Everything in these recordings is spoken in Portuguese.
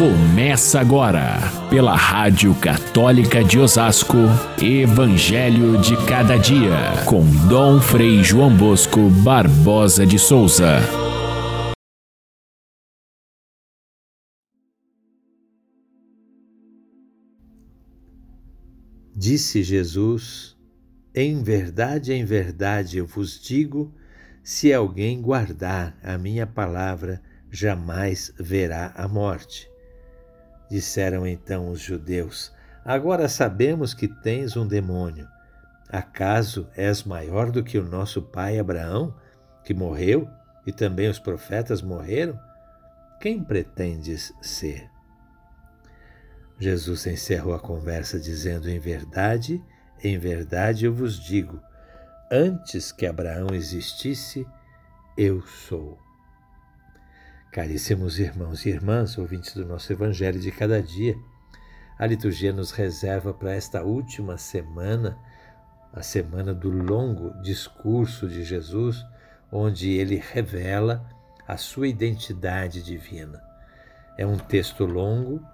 Começa agora, pela Rádio Católica de Osasco, Evangelho de Cada Dia, com Dom Frei João Bosco Barbosa de Souza. Disse Jesus: Em verdade, em verdade eu vos digo, se alguém guardar a minha palavra, jamais verá a morte. Disseram então os judeus: Agora sabemos que tens um demônio. Acaso és maior do que o nosso pai Abraão, que morreu e também os profetas morreram? Quem pretendes ser? Jesus encerrou a conversa dizendo: Em verdade, em verdade eu vos digo, antes que Abraão existisse, eu sou. Caríssimos irmãos e irmãs, ouvintes do nosso Evangelho de cada dia, a liturgia nos reserva para esta última semana, a semana do longo discurso de Jesus, onde ele revela a sua identidade divina. É um texto longo,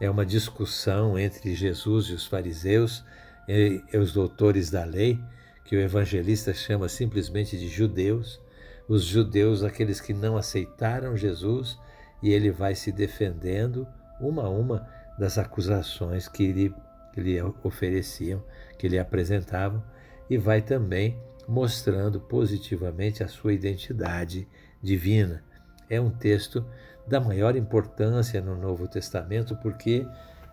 é uma discussão entre Jesus e os fariseus e os doutores da lei, que o evangelista chama simplesmente de judeus os judeus, aqueles que não aceitaram Jesus, e ele vai se defendendo uma a uma das acusações que lhe, que lhe ofereciam, que lhe apresentavam, e vai também mostrando positivamente a sua identidade divina. É um texto da maior importância no Novo Testamento porque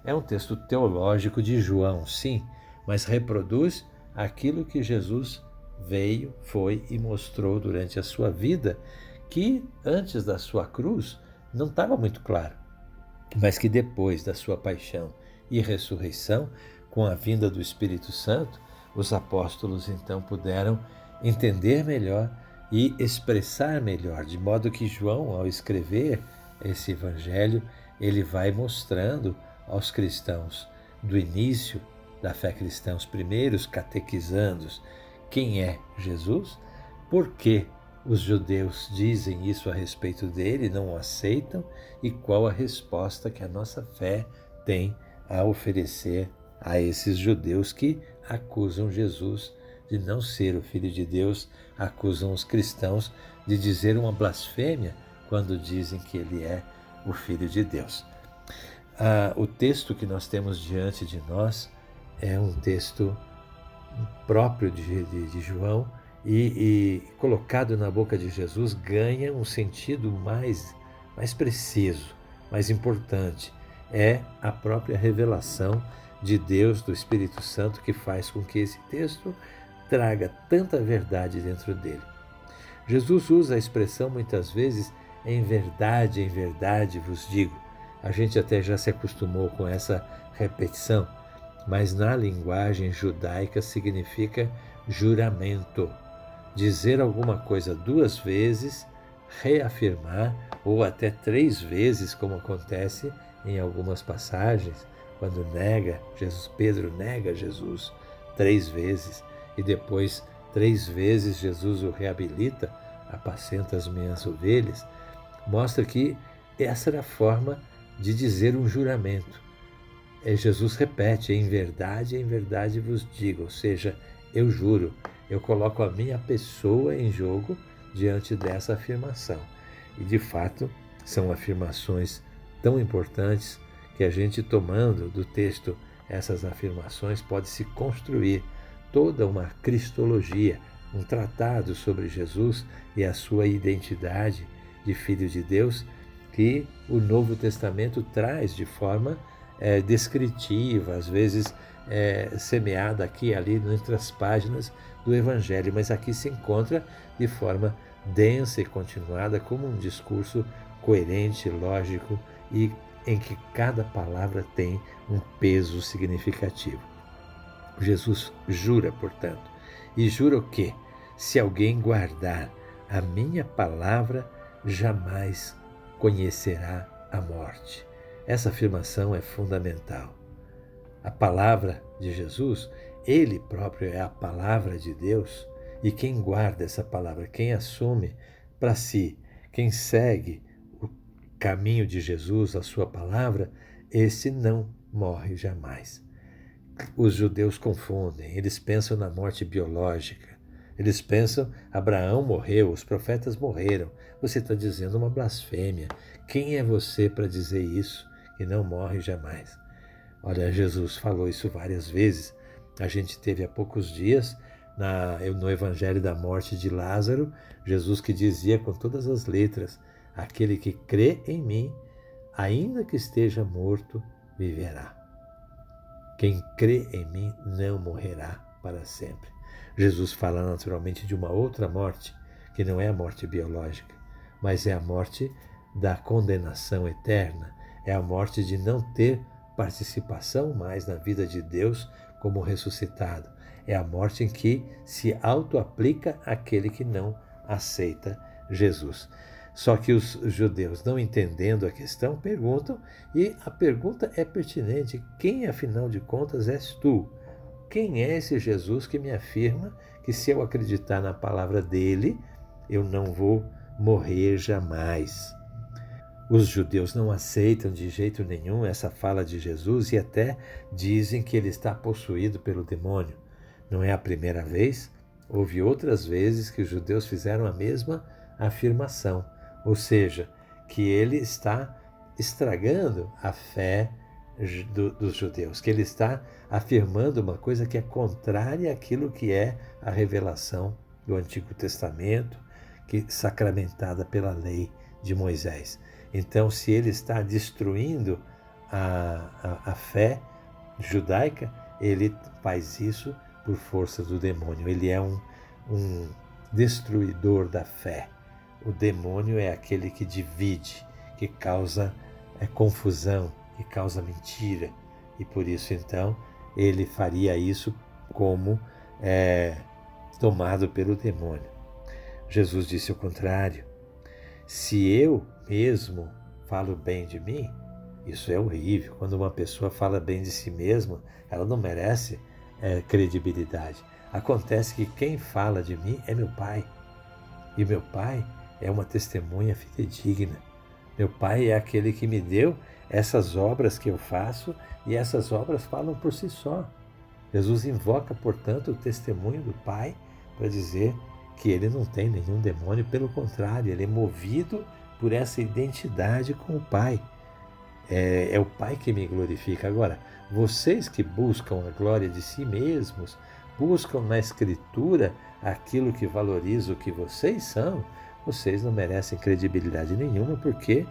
é um texto teológico de João, sim, mas reproduz aquilo que Jesus veio, foi e mostrou durante a sua vida que antes da sua cruz não estava muito claro, mas que depois da sua paixão e ressurreição, com a vinda do Espírito Santo, os apóstolos então puderam entender melhor e expressar melhor, de modo que João, ao escrever esse evangelho, ele vai mostrando aos cristãos do início da fé cristã, os primeiros catequizandos, quem é Jesus, por que os judeus dizem isso a respeito dele, não o aceitam e qual a resposta que a nossa fé tem a oferecer a esses judeus que acusam Jesus de não ser o Filho de Deus, acusam os cristãos de dizer uma blasfêmia quando dizem que ele é o Filho de Deus. Ah, o texto que nós temos diante de nós é um texto próprio de, de, de João e, e, colocado na boca de Jesus ganha um sentido mais, mais preciso, mais importante. É a própria revelação de Deus, do Espírito Santo, que faz com que esse texto traga tanta verdade dentro dele. Jesus usa a expressão muitas vezes em verdade, em verdade vos digo. A gente até já se acostumou com essa repetição mas na linguagem judaica significa juramento. Dizer alguma coisa duas vezes, reafirmar ou até três vezes, como acontece em algumas passagens, quando nega, Jesus, Pedro nega Jesus três vezes e depois três vezes Jesus o reabilita, apacenta as minhas ovelhas, mostra que essa era a forma de dizer um juramento. É, Jesus repete: em verdade, em verdade vos digo, ou seja, eu juro, eu coloco a minha pessoa em jogo diante dessa afirmação. E de fato, são afirmações tão importantes que a gente, tomando do texto essas afirmações, pode se construir toda uma cristologia, um tratado sobre Jesus e a sua identidade de Filho de Deus, que o Novo Testamento traz de forma é, descritiva, às vezes é, semeada aqui e ali entre as páginas do Evangelho, mas aqui se encontra de forma densa e continuada, como um discurso coerente, lógico e em que cada palavra tem um peso significativo. Jesus jura, portanto, e jura o quê? Se alguém guardar a minha palavra, jamais conhecerá a morte. Essa afirmação é fundamental. A palavra de Jesus, ele próprio é a palavra de Deus, e quem guarda essa palavra, quem assume para si, quem segue caminho de Jesus, a sua palavra, esse não morre jamais. Os judeus confundem, eles pensam na morte biológica. Eles pensam, Abraão morreu, os profetas morreram. Você está dizendo uma blasfêmia. Quem é você para dizer isso, que não morre jamais? Olha, Jesus falou isso várias vezes. A gente teve há poucos dias na, no Evangelho da morte de Lázaro, Jesus que dizia com todas as letras: Aquele que crê em mim, ainda que esteja morto, viverá. Quem crê em mim não morrerá para sempre. Jesus fala naturalmente de uma outra morte, que não é a morte biológica, mas é a morte da condenação eterna, é a morte de não ter participação mais na vida de Deus como ressuscitado. É a morte em que se auto-aplica aquele que não aceita Jesus. Só que os judeus, não entendendo a questão, perguntam, e a pergunta é pertinente: quem, afinal de contas, és tu? Quem é esse Jesus que me afirma que, se eu acreditar na palavra dele, eu não vou morrer jamais? Os judeus não aceitam de jeito nenhum essa fala de Jesus e até dizem que ele está possuído pelo demônio. Não é a primeira vez, houve outras vezes que os judeus fizeram a mesma afirmação, ou seja, que ele está estragando a fé do, dos judeus, que ele está afirmando uma coisa que é contrária àquilo que é a revelação do Antigo Testamento, que sacramentada pela lei de Moisés. Então, se ele está destruindo a, a, a fé judaica, ele faz isso por força do demônio. Ele é um, um destruidor da fé. O demônio é aquele que divide, que causa é, confusão, que causa mentira. E por isso, então, ele faria isso como é, tomado pelo demônio. Jesus disse o contrário. Se eu mesmo falo bem de mim, isso é horrível. Quando uma pessoa fala bem de si mesma, ela não merece é, credibilidade. Acontece que quem fala de mim é meu pai. E meu pai é uma testemunha fidedigna. Meu pai é aquele que me deu essas obras que eu faço e essas obras falam por si só. Jesus invoca, portanto, o testemunho do Pai para dizer que ele não tem nenhum demônio, pelo contrário, ele é movido por essa identidade com o Pai. É, é, o Pai que me glorifica. Agora, vocês que buscam a glória de si mesmos, buscam na Escritura aquilo que valoriza o que vocês são, vocês não merecem credibilidade nenhuma, porque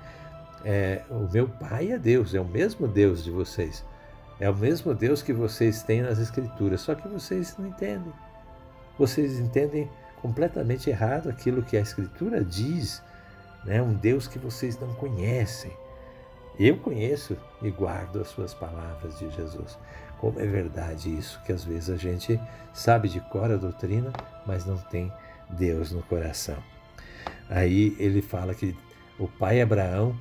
é, o meu Pai é Deus, é o mesmo Deus de vocês. É o mesmo Deus que vocês têm nas Escrituras, só que vocês não entendem. Vocês entendem completamente errado aquilo que a Escritura diz, né? um Deus que vocês não conhecem. Eu conheço e guardo as suas palavras de Jesus. Como é verdade isso, que às vezes a gente sabe de cor a doutrina, mas não tem Deus no coração. Aí ele fala que o pai Abraão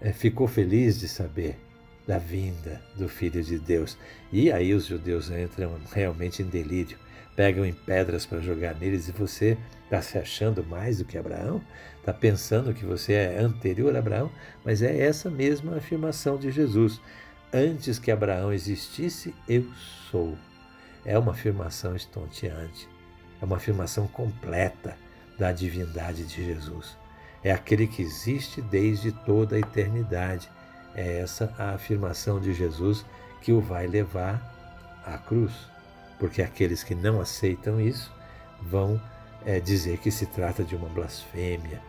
é, ficou feliz de saber da vinda do Filho de Deus. E aí os judeus entram realmente em delírio pegam em pedras para jogar neles e você está se achando mais do que Abraão? Está pensando que você é anterior a Abraão? Mas é essa mesma afirmação de Jesus. Antes que Abraão existisse, eu sou. É uma afirmação estonteante. É uma afirmação completa da divindade de Jesus. É aquele que existe desde toda a eternidade. É essa a afirmação de Jesus que o vai levar à cruz porque aqueles que não aceitam isso vão é, dizer que se trata de uma blasfêmia,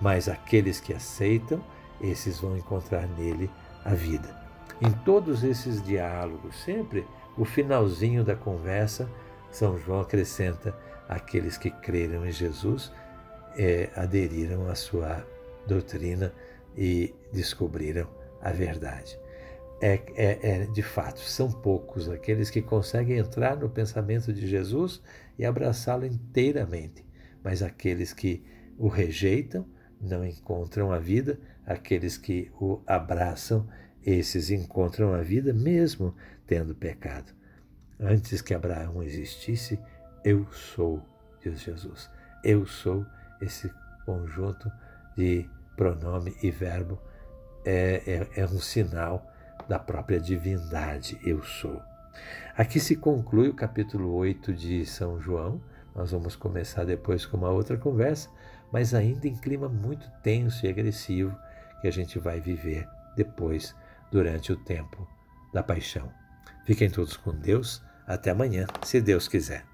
mas aqueles que aceitam, esses vão encontrar nele a vida. Em todos esses diálogos, sempre o finalzinho da conversa, São João acrescenta: aqueles que creram em Jesus é, aderiram à sua doutrina e descobriram a verdade é, é, é, de fato, são poucos aqueles que conseguem entrar no pensamento de Jesus e abraçá-lo inteiramente. Mas aqueles que o rejeitam não encontram a vida, aqueles que o abraçam, esses encontram a vida mesmo tendo pecado. Antes que Abraão existisse, eu sou, diz Jesus. Eu sou esse conjunto de pronome e verbo é, é, é um sinal da própria divindade, eu sou. Aqui se conclui o capítulo 8 de São João. Nós vamos começar depois com uma outra conversa, mas ainda em clima muito tenso e agressivo que a gente vai viver depois, durante o tempo da paixão. Fiquem todos com Deus. Até amanhã, se Deus quiser.